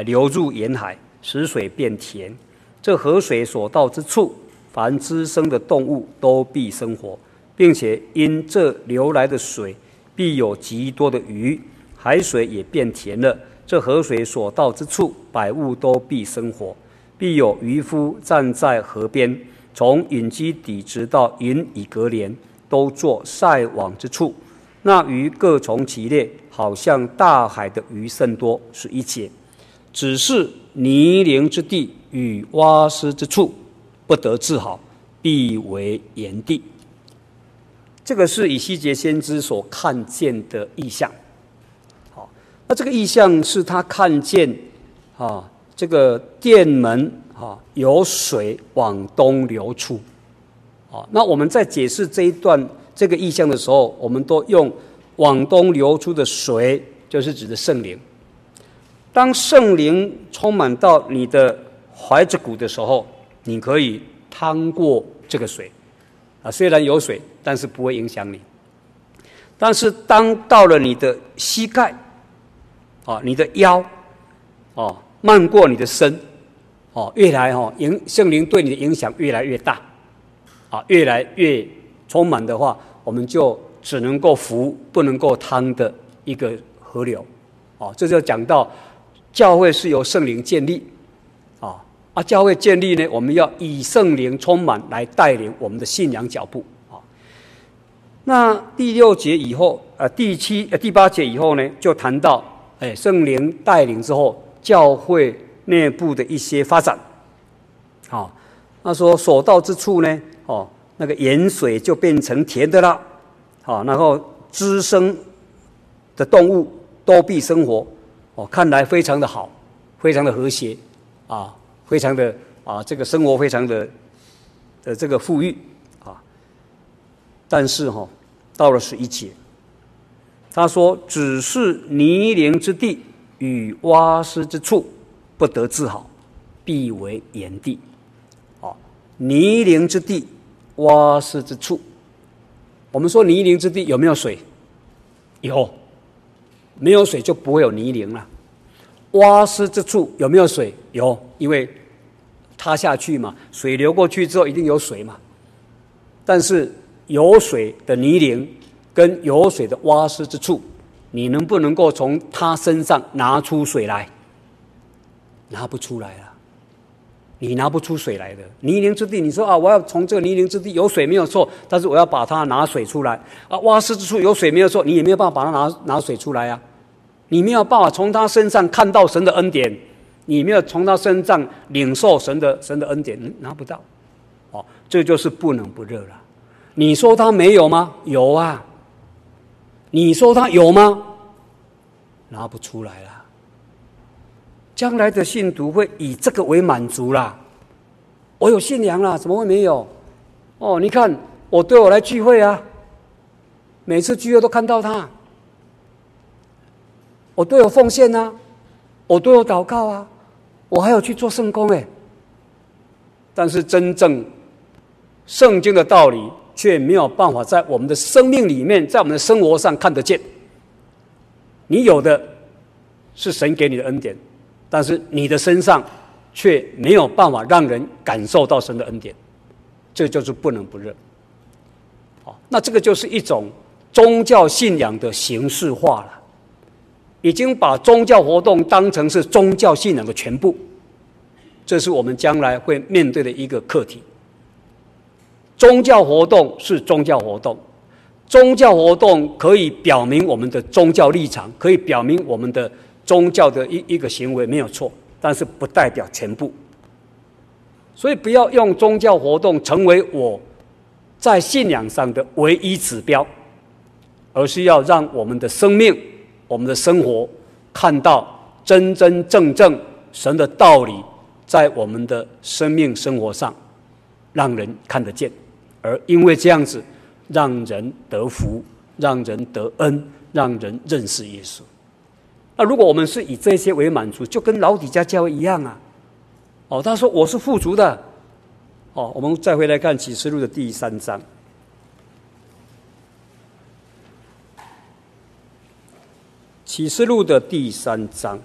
流入沿海，使水变甜。这河水所到之处，凡滋生的动物都必生活，并且因这流来的水，必有极多的鱼，海水也变甜了。这河水所到之处，百物都必生活，必有渔夫站在河边，从隐基底直到隐以格连。都作晒网之处，那鱼各从其列，好像大海的鱼甚多，是一切。只是泥泞之地与洼湿之处，不得治好，必为炎地。这个是以西结先知所看见的异象。好，那这个异象是他看见啊，这个殿门啊有水往东流出。啊，那我们在解释这一段这个意象的时候，我们都用往东流出的水，就是指的圣灵。当圣灵充满到你的怀子骨的时候，你可以趟过这个水。啊，虽然有水，但是不会影响你。但是当到了你的膝盖，啊，你的腰，哦，漫过你的身，哦，越来哦，影圣灵对你的影响越来越大。啊，越来越充满的话，我们就只能够浮，不能够趟的一个河流。啊，这就讲到教会是由圣灵建立。啊啊，教会建立呢，我们要以圣灵充满来带领我们的信仰脚步。啊，那第六节以后，呃，第七、呃第八节以后呢，就谈到，哎，圣灵带领之后，教会内部的一些发展。啊，那说所到之处呢。哦，那个盐水就变成甜的了，好，然后滋生的动物都必生活，哦，看来非常的好，非常的和谐，啊，非常的啊，这个生活非常的的这个富裕啊。但是哈，到了十一节，他说：“只是泥泞之地与洼湿之处，不得治好，必为炎地。”啊，泥泞之地。洼湿之处，我们说泥泞之地有没有水？有，没有水就不会有泥泞了。洼湿之处有没有水？有，因为塌下去嘛，水流过去之后一定有水嘛。但是有水的泥泞跟有水的洼湿之处，你能不能够从它身上拿出水来？拿不出来了。你拿不出水来的泥泞之地，你说啊，我要从这个泥泞之地有水没有错，但是我要把它拿水出来啊。洼湿之处有水没有错，你也没有办法把它拿拿水出来、啊。你没有办法从他身上看到神的恩典，你没有从他身上领受神的神的恩典，拿不到。哦，这就是不冷不热了。你说他没有吗？有啊。你说他有吗？拿不出来了。将来的信徒会以这个为满足啦。我有信仰啦，怎么会没有？哦，你看我对我来聚会啊，每次聚会都看到他。我都有奉献啊，我都有祷告啊，我还有去做圣工哎。但是真正圣经的道理却没有办法在我们的生命里面，在我们的生活上看得见。你有的是神给你的恩典。但是你的身上却没有办法让人感受到神的恩典，这就是不冷不热。好，那这个就是一种宗教信仰的形式化了，已经把宗教活动当成是宗教信仰的全部，这是我们将来会面对的一个课题。宗教活动是宗教活动，宗教活动可以表明我们的宗教立场，可以表明我们的宗教的一一个行为没有错，但是不代表全部。所以不要用宗教活动成为我在信仰上的唯一指标，而是要让我们的生命、我们的生活看到真真正正神的道理。在我们的生命生活上，让人看得见，而因为这样子，让人得福，让人得恩，让人认识耶稣。那如果我们是以这些为满足，就跟老底家教会一样啊。哦，他说我是富足的。哦，我们再回来看启示录的第三章。启示录的第三章。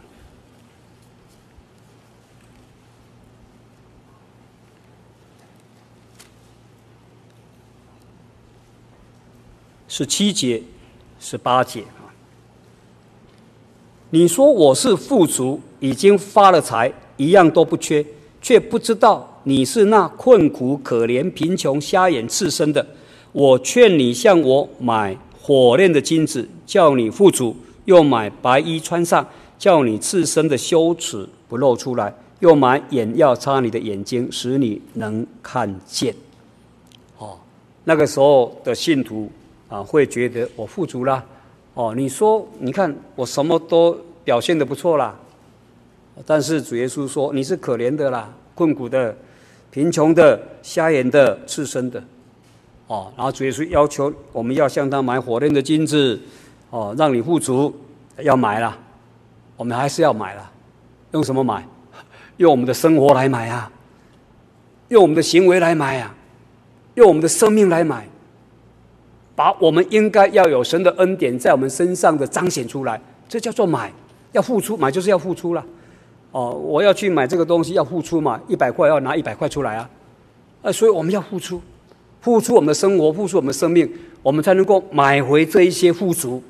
十七节、十八节！你说我是富足，已经发了财，一样都不缺，却不知道你是那困苦、可怜、贫穷、瞎眼、赤身的。我劝你向我买火炼的金子，叫你富足；又买白衣穿上，叫你赤身的羞耻不露出来；又买眼药擦你的眼睛，使你能看见。哦，那个时候的信徒。啊，会觉得我富足了，哦，你说，你看我什么都表现的不错啦，但是主耶稣说你是可怜的啦，困苦的、贫穷的、瞎眼的、赤身的，哦，然后主耶稣要求我们要向他买火炼的金子，哦，让你富足，要买了，我们还是要买了，用什么买？用我们的生活来买啊，用我们的行为来买啊，用我们的生命来买。把我们应该要有神的恩典在我们身上的彰显出来，这叫做买，要付出，买就是要付出了。哦，我要去买这个东西要付出嘛，一百块要拿一百块出来啊，呃，所以我们要付出，付出我们的生活，付出我们的生命，我们才能够买回这一些富足。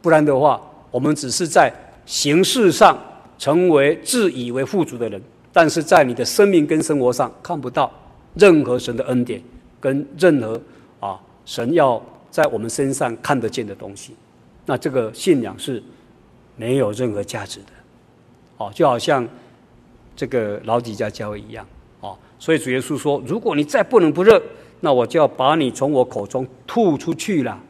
不然的话，我们只是在形式上成为自以为富足的人，但是在你的生命跟生活上看不到任何神的恩典跟任何啊。神要在我们身上看得见的东西，那这个信仰是没有任何价值的，哦，就好像这个老底嘉教会一样，哦，所以主耶稣说：如果你再不冷不热，那我就要把你从我口中吐出去了。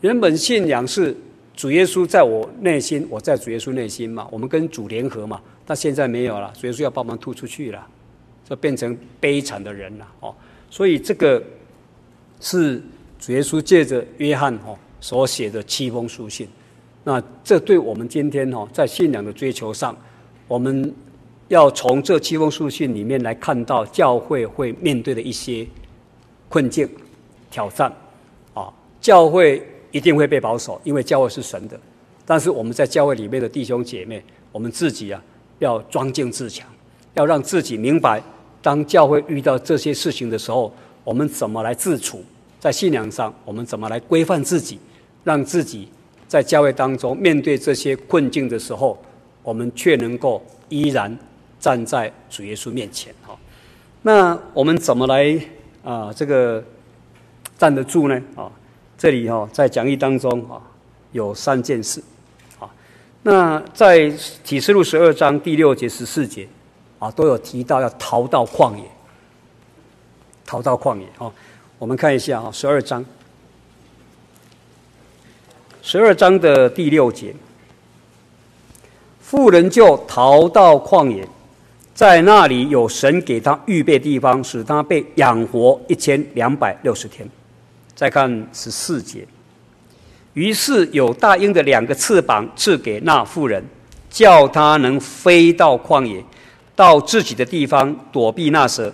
原本信仰是主耶稣在我内心，我在主耶稣内心嘛，我们跟主联合嘛，但现在没有了，主耶稣要把我们吐出去了，就变成悲惨的人了，哦，所以这个。是主耶稣借着约翰哈所写的七封书信，那这对我们今天哈在信仰的追求上，我们要从这七封书信里面来看到教会会面对的一些困境、挑战啊。教会一定会被保守，因为教会是神的。但是我们在教会里面的弟兄姐妹，我们自己啊要庄敬自强，要让自己明白，当教会遇到这些事情的时候。我们怎么来自处？在信仰上，我们怎么来规范自己，让自己在教会当中面对这些困境的时候，我们却能够依然站在主耶稣面前？哈，那我们怎么来啊？这个站得住呢？啊，这里哈在讲义当中啊有三件事。啊，那在启示录十二章第六节、十四节啊都有提到要逃到旷野。逃到旷野哦，我们看一下啊，十二章，十二章的第六节，妇人就逃到旷野，在那里有神给他预备地方，使他被养活一千两百六十天。再看十四节，于是有大鹰的两个翅膀赐给那妇人，叫他能飞到旷野，到自己的地方躲避那蛇。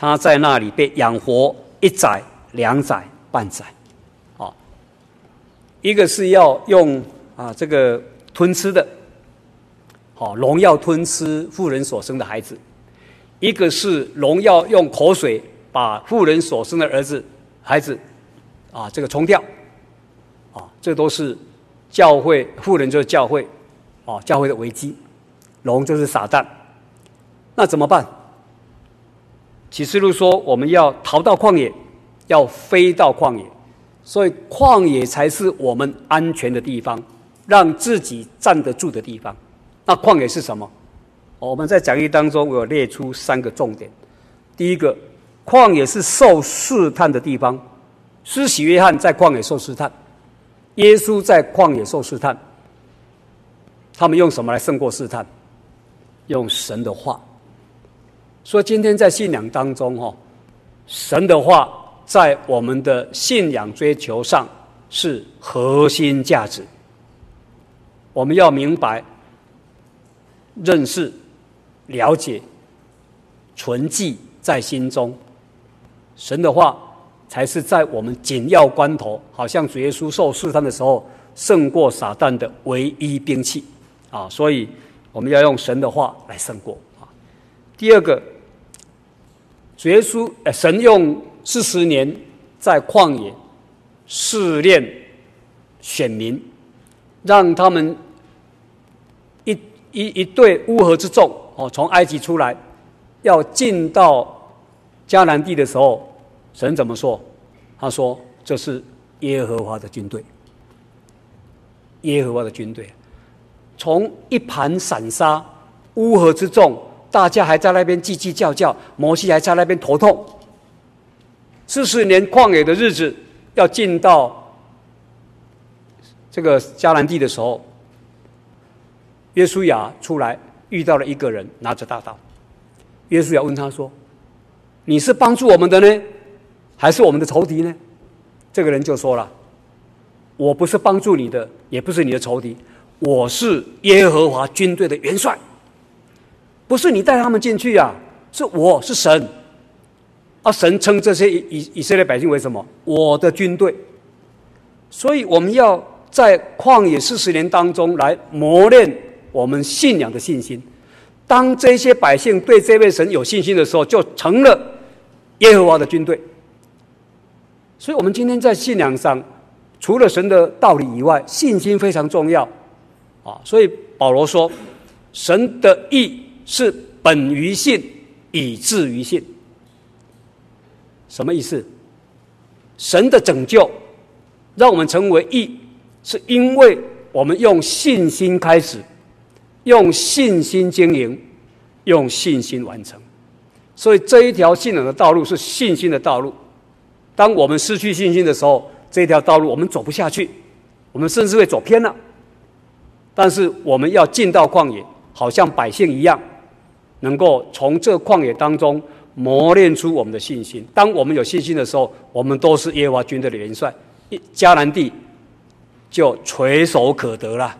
他在那里被养活一载、两载、半载，啊，一个是要用啊这个吞吃的，好龙要吞吃妇人所生的孩子；一个是龙要用口水把妇人所生的儿子、孩子，啊这个冲掉，啊这都是教会妇人就是教会，啊教会的危机，龙就是撒旦。那怎么办？启示录说，我们要逃到旷野，要飞到旷野，所以旷野才是我们安全的地方，让自己站得住的地方。那旷野是什么？我们在讲义当中，我有列出三个重点。第一个，旷野是受试探的地方。施洗约翰在旷野受试探，耶稣在旷野受试探。他们用什么来胜过试探？用神的话。所以今天在信仰当中，哈，神的话在我们的信仰追求上是核心价值。我们要明白、认识、了解、存记在心中。神的话才是在我们紧要关头，好像主耶稣受试探的时候，胜过撒旦的唯一兵器啊！所以我们要用神的话来胜过啊。第二个。主耶稣，呃，神用四十年在旷野试炼选民，让他们一一一队乌合之众哦，从埃及出来，要进到迦南地的时候，神怎么说？他说：“这是耶和华的军队，耶和华的军队，从一盘散沙，乌合之众。”大家还在那边叽叽叫叫，摩西还在那边头痛。四十年旷野的日子，要进到这个迦南地的时候，约书亚出来遇到了一个人，拿着大刀。约书亚问他说：“你是帮助我们的呢，还是我们的仇敌呢？”这个人就说了：“我不是帮助你的，也不是你的仇敌，我是耶和华军队的元帅。”不是你带他们进去呀、是我是神，啊，神称这些以以色列百姓为什么？我的军队。所以我们要在旷野四十年当中来磨练我们信仰的信心。当这些百姓对这位神有信心的时候，就成了耶和华的军队。所以，我们今天在信仰上，除了神的道理以外，信心非常重要啊。所以保罗说，神的意。是本于信，以至于信。什么意思？神的拯救让我们成为义，是因为我们用信心开始，用信心经营，用信心完成。所以这一条信仰的道路是信心的道路。当我们失去信心的时候，这条道路我们走不下去，我们甚至会走偏了。但是我们要进到旷野，好像百姓一样。能够从这旷野当中磨练出我们的信心。当我们有信心的时候，我们都是耶和华军队的元帅，迦南地就垂手可得了，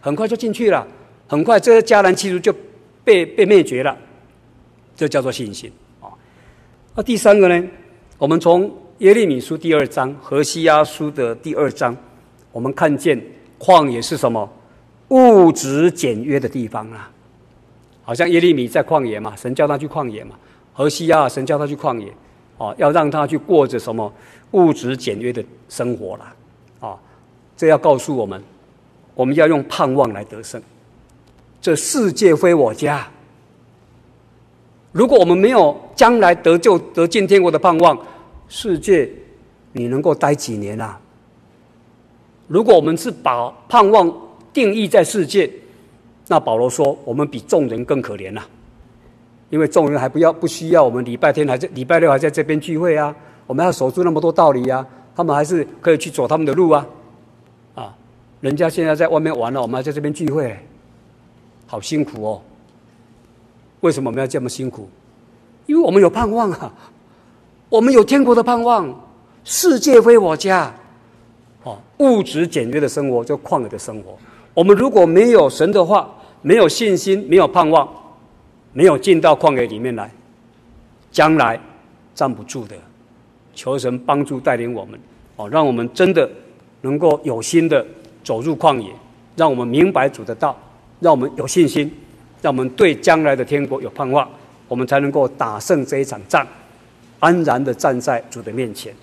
很快就进去了。很快，这些迦南七族就被被灭绝了。这叫做信心啊。那第三个呢？我们从耶利米书第二章、何西阿书的第二章，我们看见旷野是什么？物质简约的地方啊。好像耶利米在旷野嘛，神叫他去旷野嘛；何西阿，神叫他去旷野，啊，要让他去过着什么物质简约的生活啦，啊，这要告诉我们，我们要用盼望来得胜。这世界非我家。如果我们没有将来得救得进天国的盼望，世界你能够待几年啊？如果我们是把盼望定义在世界，那保罗说：“我们比众人更可怜呐、因为众人还不要不需要我们礼拜天还在礼拜六还在这边聚会啊，我们要守住那么多道理啊，他们还是可以去走他们的路啊，啊，人家现在在外面玩了，我们还在这边聚会，好辛苦哦。为什么我们要这么辛苦？因为我们有盼望啊，我们有天国的盼望。世界非我家，哦，物质简约的生活就旷野的生活。我们如果没有神的话，没有信心，没有盼望，没有进到旷野里面来，将来站不住的。求神帮助带领我们，哦，让我们真的能够有心的走入旷野，让我们明白主的道，让我们有信心，让我们对将来的天国有盼望，我们才能够打胜这一场仗，安然的站在主的面前。